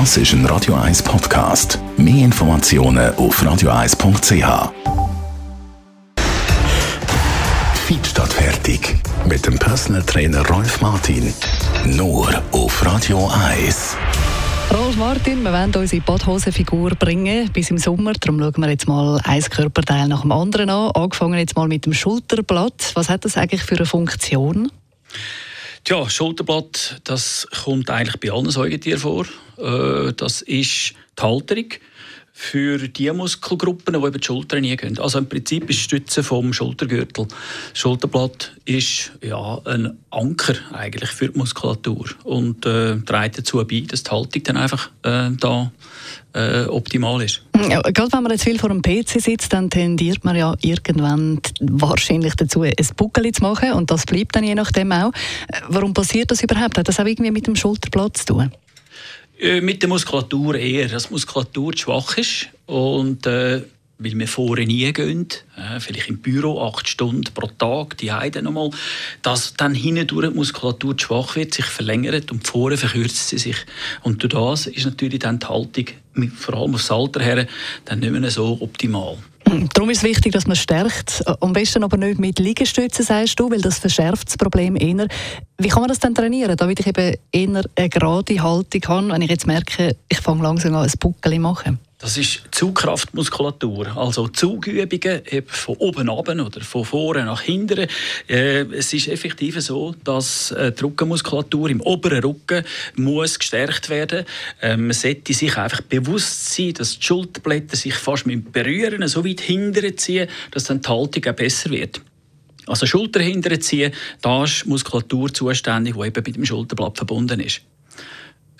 Das ist ein Radio 1 Podcast. Mehr Informationen auf radio1.ch. Fit statt fertig. Mit dem Personal Trainer Rolf Martin. Nur auf Radio 1. Rolf Martin, wir wollen unsere Badhosenfigur bringen bis im Sommer. Darum schauen wir jetzt mal ein Körperteil nach dem anderen an. Angefangen jetzt mal mit dem Schulterblatt. Was hat das eigentlich für eine Funktion? Tja, Schulterblatt, das kommt eigentlich bei allen Säugetieren vor. Äh, das ist die Halterung für die Muskelgruppen, die über die Schulter gehen. Also im Prinzip ist Stütze vom Schultergürtel. Das Schulterblatt ist ja ein Anker eigentlich für die Muskulatur und äh, trägt dazu bei, dass die Haltung dann einfach äh, da äh, optimal ist. Ja, gerade wenn man jetzt viel vor dem PC sitzt, dann tendiert man ja irgendwann wahrscheinlich dazu, ein Buckel zu machen und das bleibt dann je nachdem auch. Äh, warum passiert das überhaupt? Hat das auch irgendwie mit dem Schulterblatt zu tun? Äh, mit der Muskulatur eher, dass die Muskulatur schwach ist und äh, weil wir vorher nie gehen, äh, vielleicht im Büro acht Stunden pro Tag, die Heide nochmal, dass dann hindurch die Muskulatur schwach wird, sich verlängert und vorne verkürzt sie sich. Und durch das ist natürlich dann die Haltung, vor allem aufs Alter her, dann nicht mehr so optimal. Darum ist es wichtig, dass man stärkt. Am besten aber nicht mit Liegestützen, sagst du, weil das verschärft das Problem eher. Wie kann man das dann trainieren, damit ich eben eher eine gerade Haltung habe, wenn ich jetzt merke, ich fange langsam an, ein Buckel machen? Das ist Zugkraftmuskulatur, also Zugübungen von oben ab oder von vorne nach hinten. Äh, es ist effektiv so, dass äh, die Rückenmuskulatur im oberen Rücken muss gestärkt werden. Ähm, man sollte sich einfach bewusst sein, dass die Schulterblätter sich fast mit berühren, so weit hinterher ziehen, dass dann die Haltung auch besser wird. Also Schulter hinterher ziehen, da ist Muskulatur zuständig, die eben mit dem Schulterblatt verbunden ist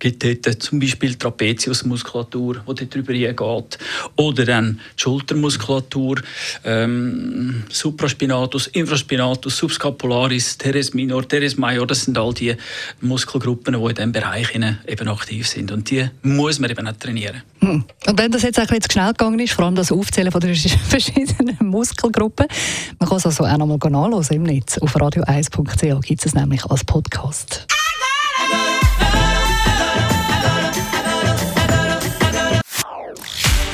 gibt dort zum Beispiel Trapeziusmuskulatur, die dort drüber geht. Oder dann die Schultermuskulatur, ähm, Supraspinatus, Infraspinatus, Subscapularis, Teres minor, Teres major. Das sind all die Muskelgruppen, die in diesem Bereich eben aktiv sind. Und die muss man eben auch trainieren. Hm. Und wenn das jetzt auch zu schnell gegangen ist, vor allem das Aufzählen von den verschiedenen Muskelgruppen, man kann es also auch nochmal nachlesen im Netz. Auf radio1.ch gibt es nämlich als Podcast.